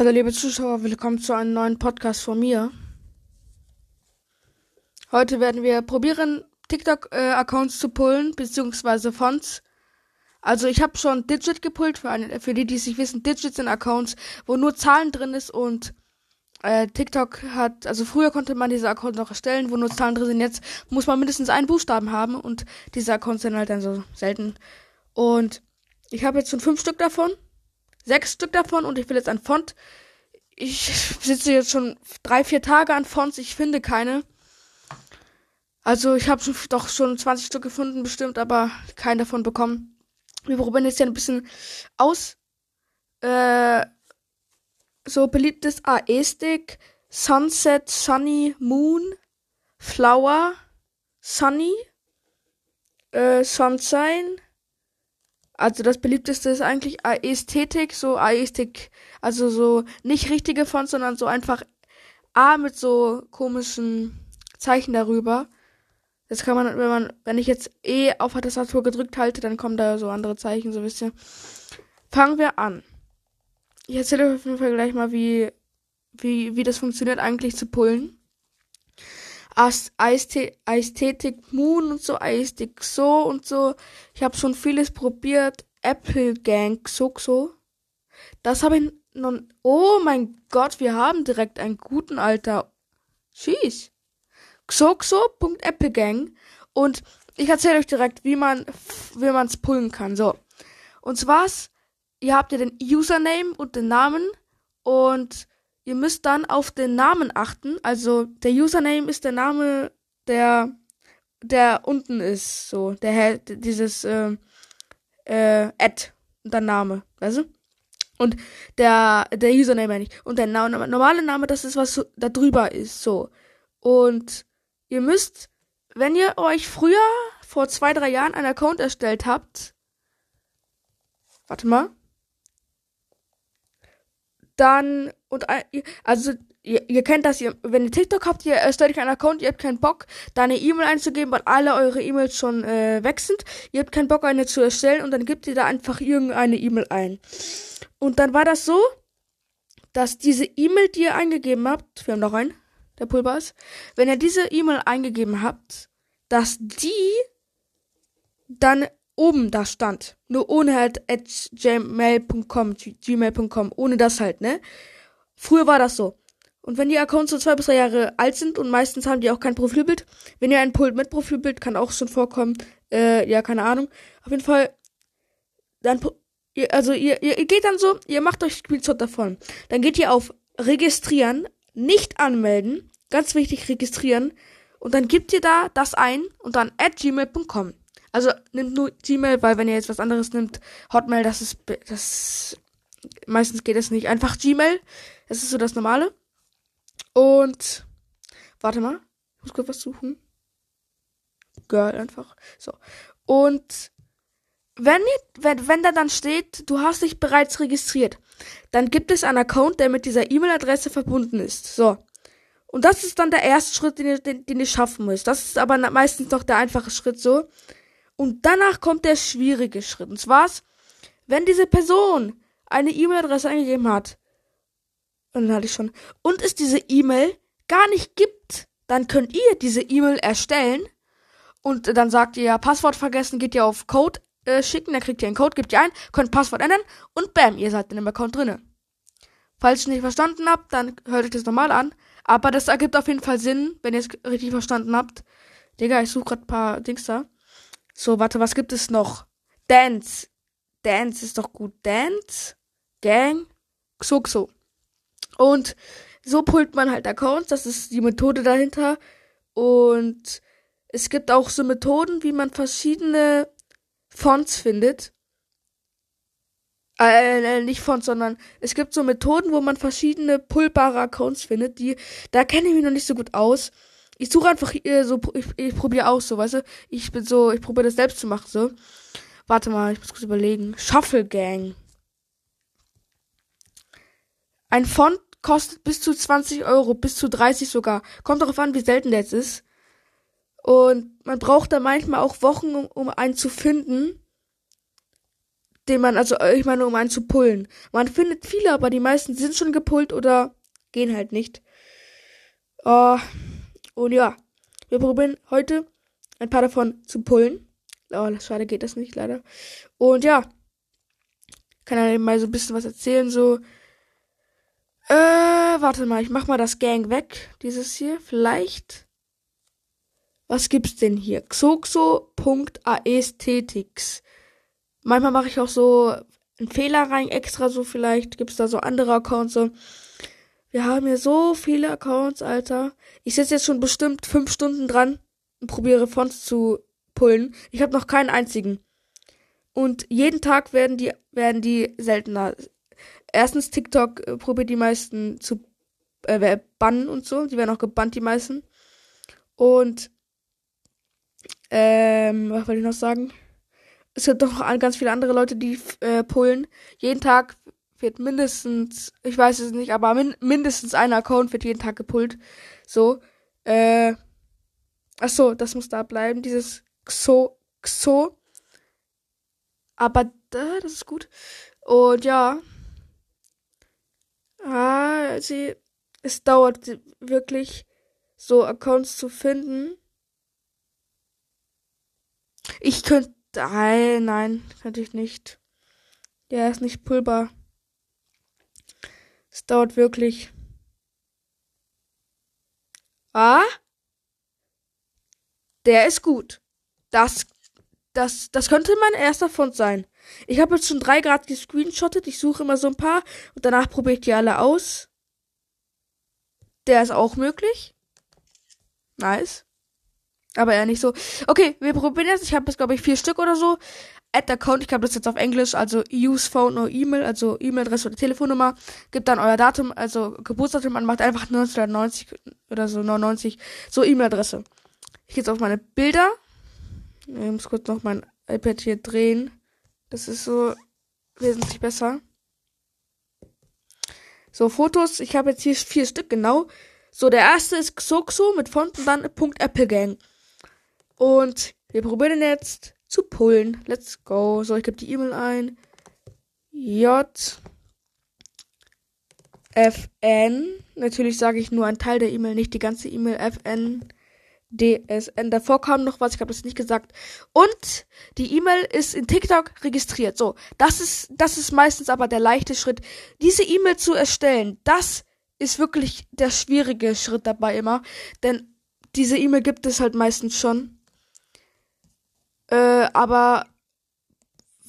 Hallo liebe Zuschauer, willkommen zu einem neuen Podcast von mir. Heute werden wir probieren, TikTok-Accounts äh, zu pullen, beziehungsweise Fonts. Also ich habe schon Digit gepullt, für, eine, für die, die es nicht wissen. Digits sind Accounts, wo nur Zahlen drin ist und äh, TikTok hat, also früher konnte man diese Accounts noch erstellen, wo nur Zahlen drin sind. Jetzt muss man mindestens einen Buchstaben haben und diese Accounts sind halt dann so selten. Und ich habe jetzt schon fünf Stück davon sechs Stück davon und ich will jetzt ein Font. Ich sitze jetzt schon drei, vier Tage an Fonts, ich finde keine. Also ich habe doch schon 20 Stück gefunden bestimmt, aber keinen davon bekommen. Wir probieren jetzt ja ein bisschen aus. Äh, so beliebtes Aesthetic, Sunset, Sunny, Moon, Flower, Sunny, äh, Sunshine, also das beliebteste ist eigentlich Ästhetik, so Ästhetik, also so nicht richtige Fonts, sondern so einfach A mit so komischen Zeichen darüber. Das kann man, wenn man, wenn ich jetzt E auf der Tastatur gedrückt halte, dann kommen da so andere Zeichen, so wisst ihr. Fangen wir an. Ich erzähle euch auf jeden Fall gleich mal, wie, wie, wie das funktioniert eigentlich zu pullen. Ästhetik Moon und so, Ästhetik so und so. Ich habe schon vieles probiert. Apple Gang Xoxo. Das habe ich noch. Oh mein Gott, wir haben direkt einen guten Alter. Schieß. Xoxo.applegang. Und ich erzähle euch direkt, wie man wie man's pullen kann. So. Und zwar, ihr habt ja den Username und den Namen und Ihr müsst dann auf den Namen achten. Also der Username ist der Name, der der unten ist, so der dieses äh, äh, Ad und der Name, weißt du? Und der der Username meine ich und der Na normale Name, das ist was so, da drüber ist, so. Und ihr müsst, wenn ihr euch früher vor zwei drei Jahren einen Account erstellt habt, warte mal, dann und also ihr, ihr kennt das, ihr, wenn ihr TikTok habt, ihr erstellt euch einen Account, ihr habt keinen Bock, da eine E-Mail einzugeben, weil alle eure E-Mails schon äh, weg sind. Ihr habt keinen Bock, eine zu erstellen und dann gebt ihr da einfach irgendeine E-Mail ein. Und dann war das so, dass diese E-Mail, die ihr eingegeben habt, wir haben noch einen, der Pulver ist, wenn ihr diese E-Mail eingegeben habt, dass die dann oben da stand. Nur ohne halt at gmail.com, gmail.com, ohne das halt, ne? Früher war das so. Und wenn die Accounts so zwei bis drei Jahre alt sind und meistens haben die auch kein Profilbild, wenn ihr ein Pult mit Profilbild, kann auch schon vorkommen, äh, ja, keine Ahnung. Auf jeden Fall, dann, also ihr, ihr, ihr geht dann so, ihr macht euch Screenshot davon. Dann geht ihr auf registrieren, nicht anmelden, ganz wichtig registrieren, und dann gebt ihr da das ein und dann at gmail.com. Also nimmt nur Gmail, weil wenn ihr jetzt was anderes nimmt, Hotmail, das ist das meistens geht es nicht. Einfach Gmail, das ist so das normale. Und warte mal, ich muss kurz was suchen. Girl einfach. So. Und wenn, wenn, wenn da dann steht, du hast dich bereits registriert, dann gibt es einen Account, der mit dieser E-Mail-Adresse verbunden ist. So. Und das ist dann der erste Schritt, den ihr, den, den ihr schaffen müsst. Das ist aber meistens doch der einfache Schritt so. Und danach kommt der schwierige Schritt. Und zwar, wenn diese Person eine E-Mail-Adresse eingegeben hat, und dann hatte ich schon, und es diese E-Mail gar nicht gibt, dann könnt ihr diese E-Mail erstellen und dann sagt ihr ja Passwort vergessen, geht ihr auf Code äh, schicken, dann kriegt ihr einen Code, gebt ihr ein, könnt Passwort ändern und bam, ihr seid in dem Account drinne. Falls ihr nicht verstanden habt, dann hört euch das normal an. Aber das ergibt auf jeden Fall Sinn, wenn ihr es richtig verstanden habt. Digga, ich suche gerade paar Dings da. So, warte, was gibt es noch? Dance. Dance ist doch gut. Dance, Gang, Xuxo. Und so pullt man halt Accounts. Das ist die Methode dahinter. Und es gibt auch so Methoden, wie man verschiedene Fonts findet. Äh, äh, nicht Fonts, sondern es gibt so Methoden, wo man verschiedene pullbare Accounts findet. Die, da kenne ich mich noch nicht so gut aus ich suche einfach äh, so, ich, ich probiere aus, so, weißt du? Ich bin so, ich probiere das selbst zu machen, so. Warte mal, ich muss kurz überlegen. Shuffle Gang. Ein Font kostet bis zu 20 Euro, bis zu 30 sogar. Kommt darauf an, wie selten der jetzt ist. Und man braucht da manchmal auch Wochen, um, um einen zu finden, den man, also ich meine, um einen zu pullen. Man findet viele, aber die meisten sind schon gepullt oder gehen halt nicht. Uh, und ja, wir probieren heute ein paar davon zu pullen. Oh, schade geht das nicht, leider. Und ja, kann ja mal so ein bisschen was erzählen, so. Äh, warte mal, ich mach mal das Gang weg, dieses hier. Vielleicht. Was gibt's denn hier? Xoxo.aesthetics. Manchmal mache ich auch so einen Fehler rein, extra so vielleicht. Gibt's da so andere Accounts so. Wir haben hier so viele Accounts, Alter. Ich sitze jetzt schon bestimmt fünf Stunden dran und probiere Fonts zu pullen. Ich habe noch keinen einzigen. Und jeden Tag werden die, werden die seltener. Erstens, TikTok äh, probiert die meisten zu äh, bannen und so. Die werden auch gebannt, die meisten. Und, ähm, was wollte ich noch sagen? Es gibt doch ganz viele andere Leute, die äh, pullen. Jeden Tag wird mindestens, ich weiß es nicht, aber min mindestens ein Account wird jeden Tag gepullt. So, äh, ach so, das muss da bleiben, dieses Xo, Xo. Aber da, das ist gut. Und ja, ah, sie, es dauert wirklich, so Accounts zu finden. Ich könnte, nein, nein, könnte ich nicht. Der ist nicht pulbar. Es dauert wirklich. Ah? Der ist gut. Das, das, das könnte mein erster Font sein. Ich habe jetzt schon drei Grad gescreenshottet. Ich suche immer so ein paar und danach probiere ich die alle aus. Der ist auch möglich. Nice. Aber eher nicht so. Okay, wir probieren jetzt. Ich habe jetzt, glaube ich, vier Stück oder so. Add Account, ich habe das jetzt auf Englisch, also use phone or E-Mail, also E-Mail-Adresse oder Telefonnummer, gibt dann euer Datum, also Geburtsdatum, man macht einfach 1990 oder so 99, so E-Mail-Adresse. Ich gehe jetzt auf meine Bilder. Ich muss kurz noch mein iPad hier drehen. Das ist so wesentlich besser. So, Fotos, ich habe jetzt hier vier Stück, genau. So, der erste ist Xoxo mit Font und dann Punkt Applegang. Und wir probieren jetzt zu pullen. Let's go. So, ich gebe die E-Mail ein. J. FN. Natürlich sage ich nur einen Teil der E-Mail, nicht die ganze E-Mail. FN. DSN. Davor kam noch was, ich habe das nicht gesagt. Und die E-Mail ist in TikTok registriert. So, das ist, das ist meistens aber der leichte Schritt. Diese E-Mail zu erstellen, das ist wirklich der schwierige Schritt dabei immer. Denn diese E-Mail gibt es halt meistens schon. Äh, aber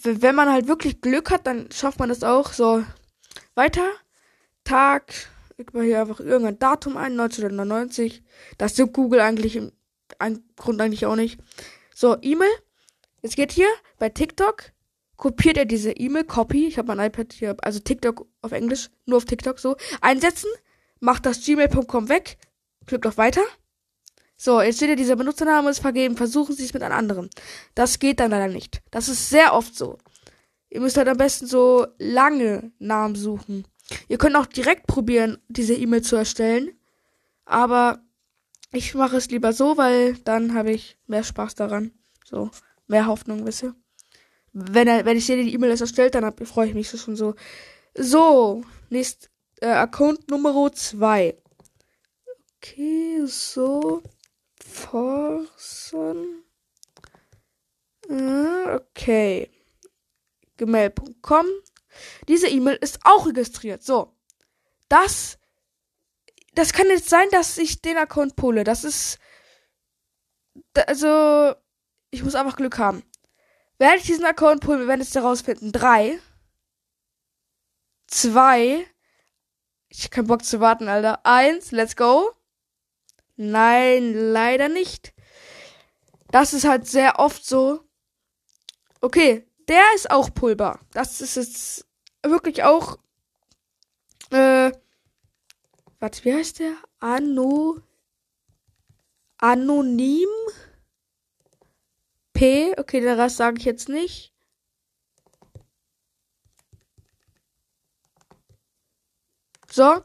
wenn man halt wirklich Glück hat, dann schafft man das auch. So, weiter. Tag. Ich mache hier einfach irgendein Datum ein, 1999. Das ist Google eigentlich im Grund eigentlich auch nicht. So, E-Mail. Jetzt geht hier bei TikTok, kopiert er diese E-Mail, Copy. Ich habe mein iPad hier, also TikTok auf Englisch, nur auf TikTok so. Einsetzen, macht das gmail.com weg, klickt auf Weiter. So, jetzt steht ja, dieser Benutzername ist vergeben, versuchen Sie es mit einem anderen. Das geht dann leider nicht. Das ist sehr oft so. Ihr müsst halt am besten so lange Namen suchen. Ihr könnt auch direkt probieren, diese E-Mail zu erstellen. Aber ich mache es lieber so, weil dann habe ich mehr Spaß daran. So, mehr Hoffnung, wisst ihr. Wenn, er, wenn ich sehe, die E-Mail ist erstellt, dann freue ich mich schon so. So, nächst, äh, Account Nummer 2. Okay, so. Forson. Ah, okay. Gmail.com. Diese E-Mail ist auch registriert. So. Das. Das kann jetzt sein, dass ich den Account pulle. Das ist. Also. Ich muss einfach Glück haben. Werde ich diesen Account pullen, wir werden es herausfinden. Drei. Zwei. Ich hab keinen Bock zu warten, Alter. Eins, let's go. Nein, leider nicht. Das ist halt sehr oft so. Okay, der ist auch Pulver. Das ist jetzt wirklich auch. Äh. Was, wie heißt der? Anno. Anonym? P. Okay, den Rest sage ich jetzt nicht. So.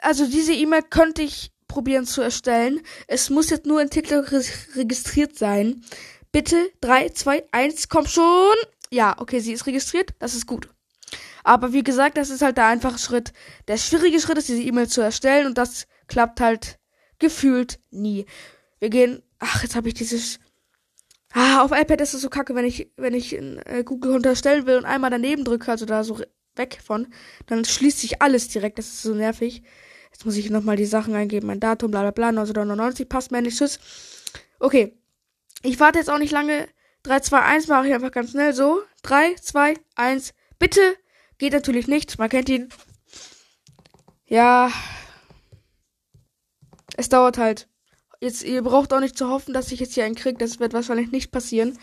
Also diese E-Mail könnte ich probieren zu erstellen. Es muss jetzt nur in TikTok re registriert sein. Bitte 3, 2, 1, komm schon. ja, okay, sie ist registriert, das ist gut. Aber wie gesagt, das ist halt der einfache Schritt. Der schwierige Schritt ist, diese E-Mail zu erstellen und das klappt halt gefühlt nie. Wir gehen, ach, jetzt habe ich dieses Ah, auf iPad ist es so kacke, wenn ich wenn ich in äh, Google unterstellen will und einmal daneben drücke, also da so weg von, dann schließt sich alles direkt, das ist so nervig. Jetzt muss ich nochmal die Sachen eingeben, mein Datum, bla bla bla, 1999 passt mir nicht, tschüss. Okay. Ich warte jetzt auch nicht lange. 3, 2, 1 mache ich einfach ganz schnell so. 3, 2, 1, bitte Geht natürlich nicht. Man kennt ihn. Ja. Es dauert halt. Jetzt, ihr braucht auch nicht zu hoffen, dass ich jetzt hier einen krieg. Das wird wahrscheinlich nicht passieren.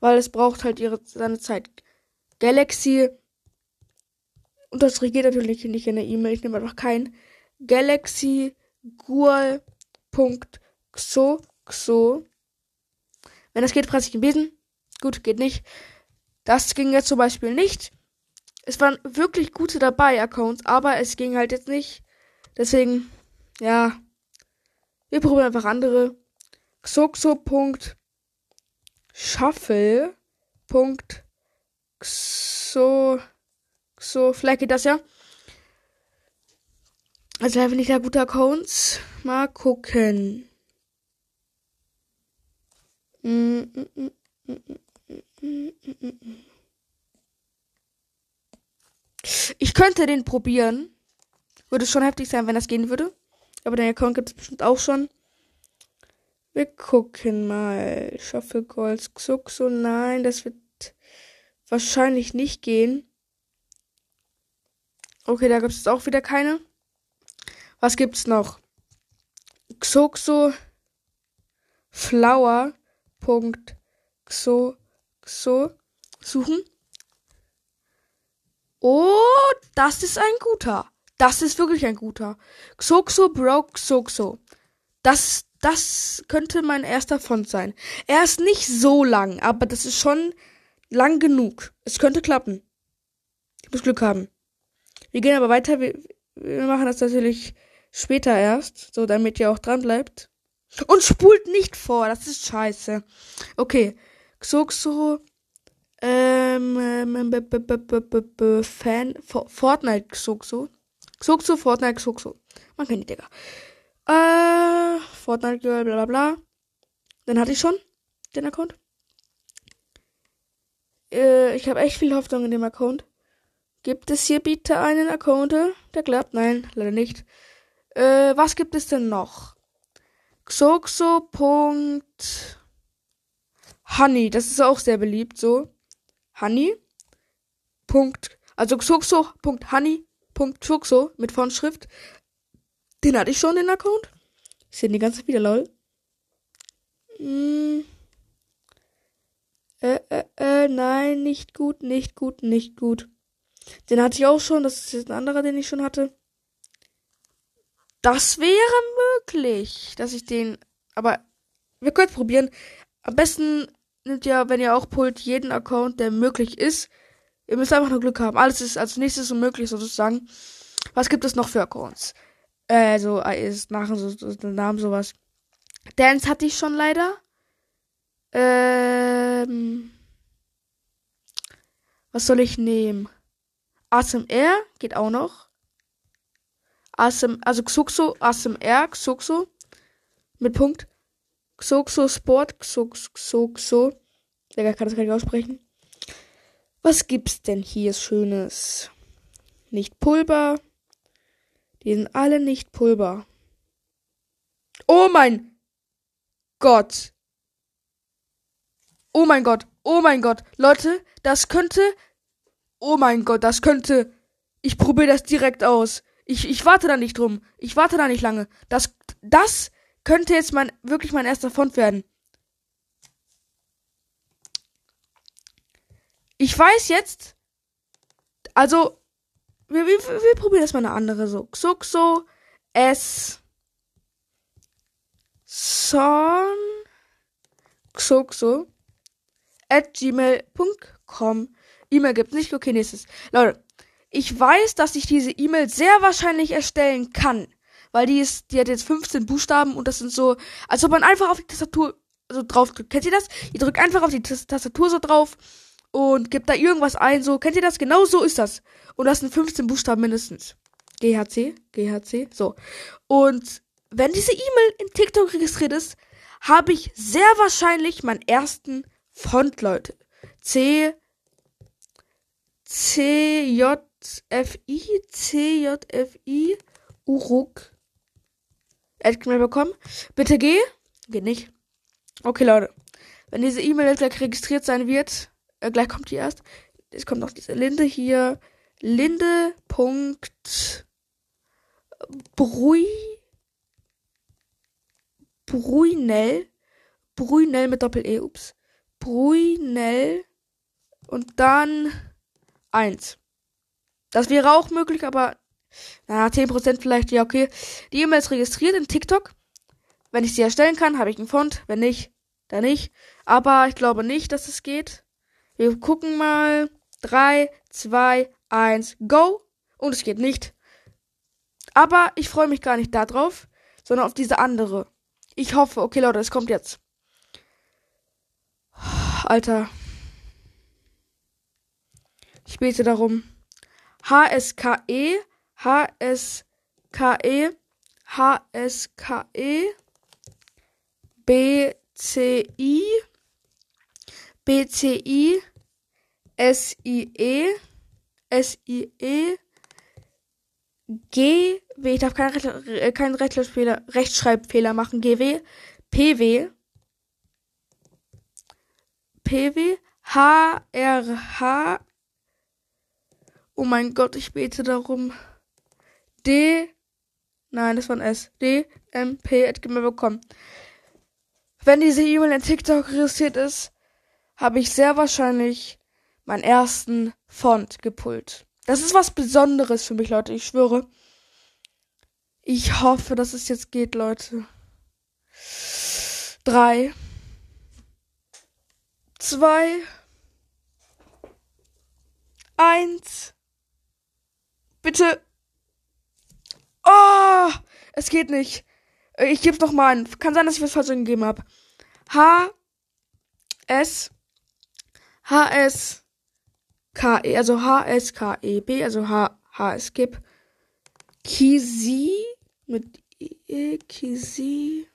Weil es braucht halt ihre, seine Zeit. Galaxy. Und das geht natürlich nicht in der E-Mail. Ich nehme einfach keinen. Galaxy Gual.xo. Xo. Wenn das geht, fresse ich einen Besen. Gut, geht nicht. Das ging jetzt zum Beispiel nicht es waren wirklich gute dabei, Accounts, aber es ging halt jetzt nicht. Deswegen, ja. Wir probieren einfach andere. Xoxo.shuffle. Xo. Vielleicht geht das ja. Also einfach nicht da gute Accounts. Mal gucken. Ich könnte den probieren. Würde schon heftig sein, wenn das gehen würde. Aber den Account gibt es bestimmt auch schon. Wir gucken mal. Shuffle Calls, Xuxo. Nein, das wird wahrscheinlich nicht gehen. Okay, da gibt es auch wieder keine. Was gibt's noch? Xoxo Flower. Xo, Xo suchen. Oh, das ist ein guter. Das ist wirklich ein guter. Xoxo broke Xoxo. Das, das könnte mein erster Font sein. Er ist nicht so lang, aber das ist schon lang genug. Es könnte klappen. Ich muss Glück haben. Wir gehen aber weiter. Wir, wir machen das natürlich später erst, so damit ihr auch dran bleibt. Und spult nicht vor, das ist scheiße. Okay. Xoxo ähm, ähm b -b -b Fan, Fortnite Xuxo. Xuxo, Fortnite Xuxo. Man kennt die Digga. Äh, Fortnite Girl, bla bla bla. Den hatte ich schon, den Account. Äh, ich habe echt viel Hoffnung in dem Account. Gibt es hier bitte einen Account, der klappt? Nein, leider nicht. Äh, was gibt es denn noch? Xoxo.honey, das ist auch sehr beliebt, so. Honey. Punkt, also xuxo.honey.xuxo mit Fondschrift. Den hatte ich schon, den Account. Ich sehe die ganze Zeit wieder, lol. Hm. Äh, äh, äh, nein, nicht gut, nicht gut, nicht gut. Den hatte ich auch schon, das ist jetzt ein anderer, den ich schon hatte. Das wäre möglich, dass ich den, aber wir können es probieren. Am besten nimmt ja, wenn ihr auch pullt, jeden Account, der möglich ist. Ihr müsst einfach nur Glück haben. Alles ist als nächstes unmöglich sozusagen. Was gibt es noch für Accounts? Äh, so, ist nach so, so Namen sowas. Dance hatte ich schon leider. Ähm, was soll ich nehmen? ASMR geht auch noch. ASM, also Xuxo, ASMR, Xuxo. Mit Punkt. Xoxo Sport, Xox, Xoxo. Digga, kann das gar nicht aussprechen. Was gibt's denn hier Schönes? Nicht Pulver. Die sind alle nicht Pulver. Oh mein Gott. Oh mein Gott. Oh mein Gott. Leute, das könnte. Oh mein Gott, das könnte. Ich probiere das direkt aus. Ich, ich warte da nicht drum. Ich warte da nicht lange. Das, das könnte jetzt mein, wirklich mein erster Font werden. Ich weiß jetzt, also, wir, wir, wir probieren erstmal eine andere so. Xuxo S Son Xuxo at gmail.com. E-Mail gibt's nicht. Okay, nächstes. Leute, ich weiß, dass ich diese E-Mail sehr wahrscheinlich erstellen kann weil die ist, die hat jetzt 15 Buchstaben und das sind so, als ob man einfach auf die Tastatur so drauf drückt. Kennt ihr das? Ihr drückt einfach auf die Tastatur so drauf und gibt da irgendwas ein. So, kennt ihr das? Genau so ist das. Und das sind 15 Buchstaben mindestens. GHC, GHC, so. Und wenn diese E-Mail in TikTok registriert ist, habe ich sehr wahrscheinlich meinen ersten Font, Leute. C, C, J, F, I, C, J, F, I, Uruk. Admin bekommen. Bitte geh. Geht nicht. Okay, Leute. Wenn diese E-Mail jetzt gleich registriert sein wird, äh, gleich kommt die erst. Es kommt noch diese Linde hier. Linde. Brui. Bruinell. Bruinell mit Doppel-E. Ups. Bruinell. Und dann eins. Das wäre auch möglich, aber na, 10% vielleicht, ja, okay. Die E-Mail ist registriert in TikTok. Wenn ich sie erstellen kann, habe ich einen Font. Wenn nicht, dann nicht. Aber ich glaube nicht, dass es geht. Wir gucken mal. 3, 2, 1, go. Und es geht nicht. Aber ich freue mich gar nicht darauf, sondern auf diese andere. Ich hoffe, okay Leute, es kommt jetzt. Alter. Ich bete darum. HSKE, HSKE, HSKE, BCI, BCI, SIE, SIE, G, W, ich darf keinen, Recht, keinen Rechtschreibfehler, Rechtschreibfehler machen, GW, PW, PW, HRH, oh mein Gott, ich bete darum, D, nein, das war ein S, D, M, P, bekommen. Wenn diese E-Mail in TikTok registriert ist, habe ich sehr wahrscheinlich meinen ersten Font gepult. Das ist was Besonderes für mich, Leute. Ich schwöre. Ich hoffe, dass es jetzt geht, Leute. Drei. Zwei. Eins. Bitte. Oh, es geht nicht. Ich geb's noch mal an. Kann sein, dass ich was falsch gegeben habe. H S H S K E, also H S K E B, also H H S Skip. Kisi mit E Kisi.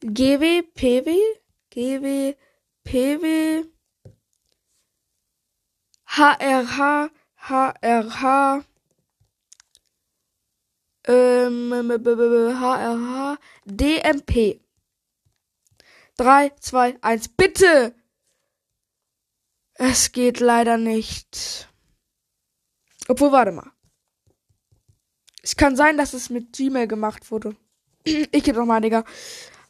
G W P W G W P W H R H H R H ähm, H R H D M P 3, 2, 1, bitte! Es geht leider nicht. Obwohl, warte mal. Es kann sein, dass es mit Gmail gemacht wurde. ich gebe nochmal, Digga.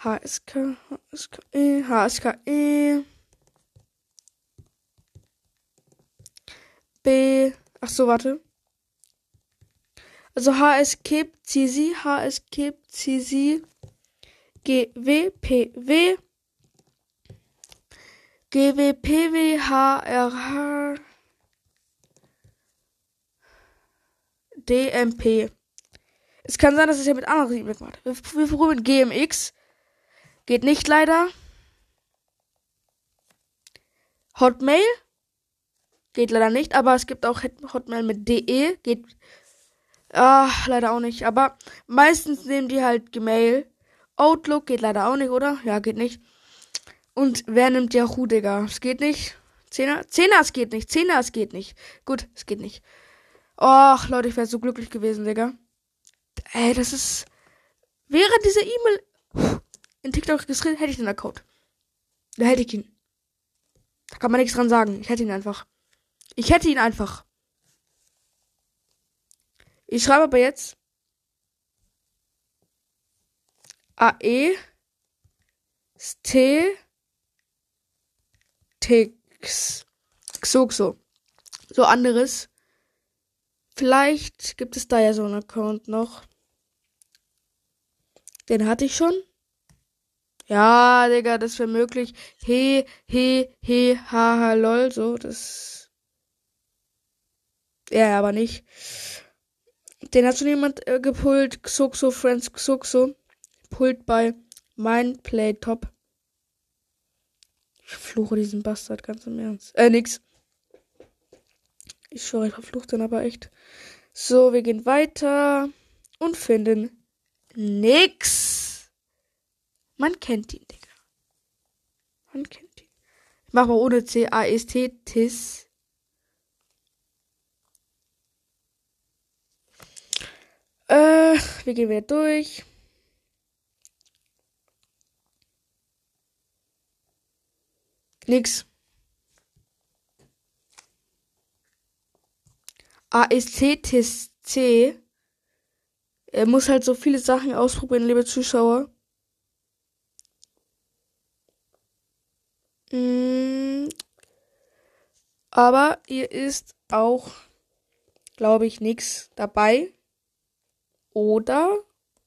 HSK, HSKE, HSKE. B. Ach so, warte. Also HSK, CZ, HSK, CZ, GW, PW. GWPWHRH DMP. Es kann sein, dass es ja mit anderen E-Mails macht. Wir, wir probieren GMX. Geht nicht leider. Hotmail. Geht leider nicht, aber es gibt auch Hotmail mit DE. Geht ah, leider auch nicht. Aber meistens nehmen die halt Gmail. Outlook geht leider auch nicht, oder? Ja, geht nicht. Und wer nimmt Yahoo, Digga? Es geht nicht. Zehner? Zehner, es geht nicht. Zehner, es geht nicht. Gut, es geht nicht. Och, Leute, ich wäre so glücklich gewesen, Digga. Ey, das ist. Wäre diese E-Mail in TikTok registriert, hätte ich den Account. Da hätte ich ihn. Da kann man nichts dran sagen. Ich hätte ihn einfach. Ich hätte ihn einfach. Ich schreibe aber jetzt AE T Tix. Xoxo. So anderes. Vielleicht gibt es da ja so einen Account noch. Den hatte ich schon. Ja, Digga, das wäre möglich. He, he, he, ha, ha, lol, so, das. Ja, aber nicht. Den hat schon jemand äh, gepult. Xoxo, Friends, Xoxo. Pult bei mein Playtop. Ich fluche diesen Bastard ganz im Ernst. Äh, nix. Ich schwöre, ich verfluche den aber echt. So, wir gehen weiter und finden nix. Man kennt ihn, Digga. Man kennt ihn. Ich mach mal ohne C, A, S, T, Tis. Äh, wir gehen wieder durch. Nix. ASCTC. Er muss halt so viele Sachen ausprobieren, liebe Zuschauer. Mm. Aber hier ist auch, glaube ich, nichts dabei. Oder?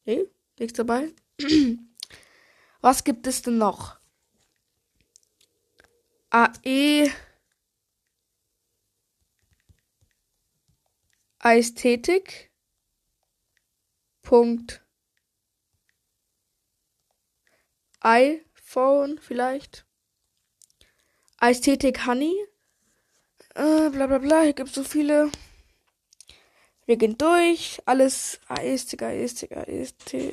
Nee, nichts dabei. Was gibt es denn noch? AE Ästhetik. Punkt. iPhone vielleicht. Ästhetik Honey. Äh, bla bla bla. Hier gibt es so viele. Wir gehen durch. Alles Ästhetik, Ästhetik,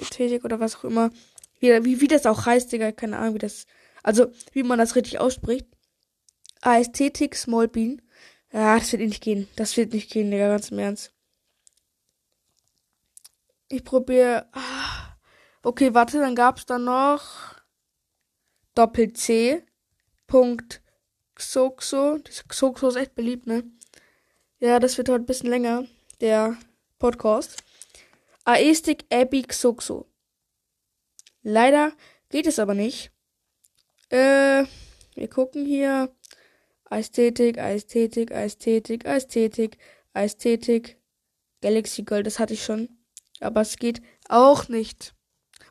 Ästhetik oder was auch immer. Wie, wie, wie das auch heißt, Digga. Keine Ahnung, wie das. Also, wie man das richtig ausspricht. Ästhetik Small Bean. Ja, das wird nicht gehen. Das wird nicht gehen, Digga, ganz im Ernst. Ich probiere. Ah. Okay, warte, dann gab's da noch Doppel C. Punkt Xoxo. Xoxo ist echt beliebt, ne? Ja, das wird heute ein bisschen länger, der Podcast. Aestik Abby Xoxo. Leider geht es aber nicht. Äh, wir gucken hier. Ästhetik, Ästhetik, Ästhetik, Ästhetik, Ästhetik. Galaxy Gold, das hatte ich schon. Aber es geht auch nicht.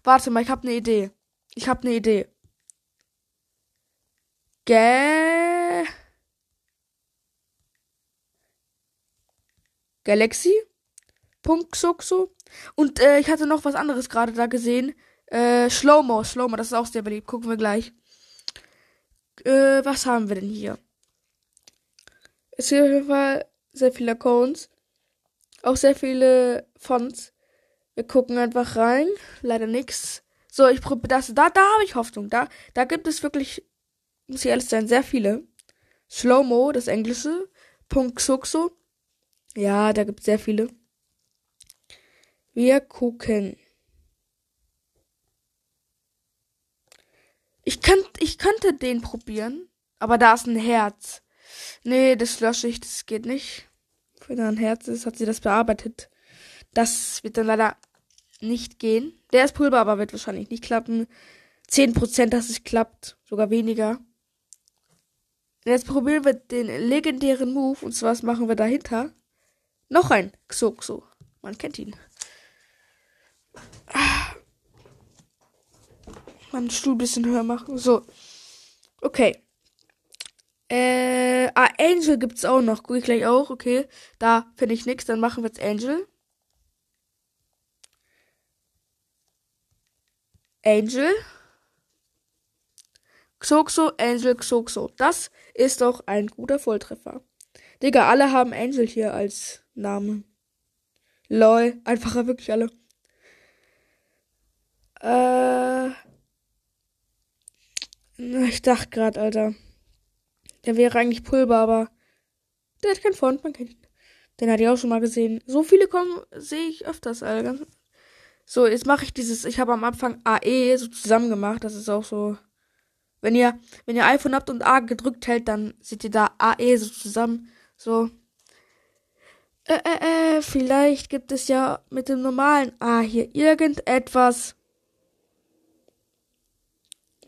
Warte mal, ich habe eine Idee. Ich habe eine Idee. Ga Galaxy. Punkt Xuxo. Und äh, ich hatte noch was anderes gerade da gesehen. Äh, Slowmo, Slowmo, das ist auch sehr beliebt. Gucken wir gleich. Äh, was haben wir denn hier? Es gibt auf jeden Fall sehr viele Accounts. Auch sehr viele Fonts. Wir gucken einfach rein. Leider nichts. So, ich probiere das. Da, da habe ich Hoffnung. Da, da gibt es wirklich, muss ich ehrlich sein, sehr viele. Slowmo, das Englische. Punkt Xuxo. Ja, da gibt es sehr viele. Wir gucken. Ich könnte, ich könnte den probieren. Aber da ist ein Herz. Nee, das lösche ich, das geht nicht. Wenn da ein Herz ist, hat sie das bearbeitet. Das wird dann leider nicht gehen. Der ist Pulver, aber wird wahrscheinlich nicht klappen. 10%, dass es klappt. Sogar weniger. Jetzt probieren wir den legendären Move. Und zwar, was machen wir dahinter? Noch ein Xoxo. Man kennt ihn. Ah. Meinen Stuhl ein bisschen höher machen. So. Okay. Äh, ah, Angel gibt's auch noch. Guck ich gleich auch. Okay. Da finde ich nichts. Dann machen wir jetzt Angel. Angel. Xoxo, Angel, Xoxo. Das ist doch ein guter Volltreffer. Digga, alle haben Angel hier als Name. Lol, einfacher wirklich alle. Äh. Ich dachte gerade, Alter. Der wäre eigentlich Pulver, aber der hat keinen Font, man kennt ihn. Den hatte ich auch schon mal gesehen. So viele kommen, sehe ich öfters, Alter. So, jetzt mache ich dieses, ich habe am Anfang AE so zusammen gemacht. Das ist auch so. Wenn ihr, wenn ihr iPhone habt und A gedrückt hält, dann seht ihr da AE so zusammen. So. Äh, äh, äh, vielleicht gibt es ja mit dem normalen A hier irgendetwas.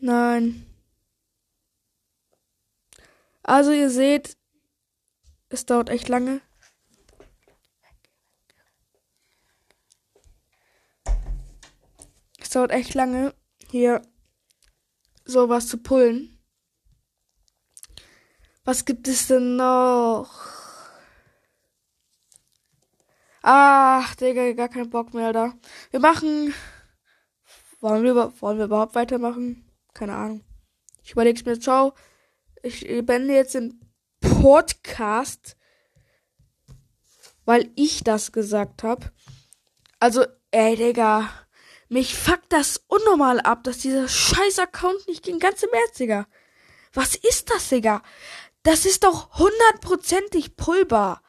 Nein. Also ihr seht, es dauert echt lange. Es dauert echt lange, hier sowas zu pullen. Was gibt es denn noch? Ach, Digga, gar keinen Bock mehr da. Wir machen. Wollen wir, wollen wir überhaupt weitermachen? Keine Ahnung. Ich überleg's mir. Ciao. ich beende jetzt den Podcast, weil ich das gesagt habe. Also, ey, Digga. Mich fuckt das unnormal ab, dass dieser scheiß Account nicht ging. Ganz im Ernst, Digga. Was ist das, Digga? Das ist doch hundertprozentig pulbar.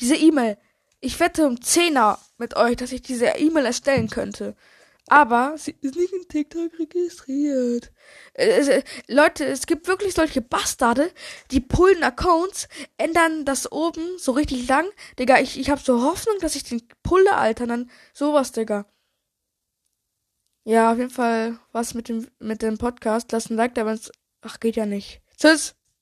Diese E-Mail. Ich wette um Zehner mit euch, dass ich diese E-Mail erstellen könnte. Aber sie ist nicht in TikTok registriert. Äh, Leute, es gibt wirklich solche Bastarde, die pullen Accounts, ändern das oben so richtig lang. Digga, ich, ich hab so Hoffnung, dass ich den pulle, Alter. Dann sowas, Digga. Ja, auf jeden Fall was mit dem, mit dem Podcast. Lasst ein Like da, wenn's. Ach, geht ja nicht. Tschüss!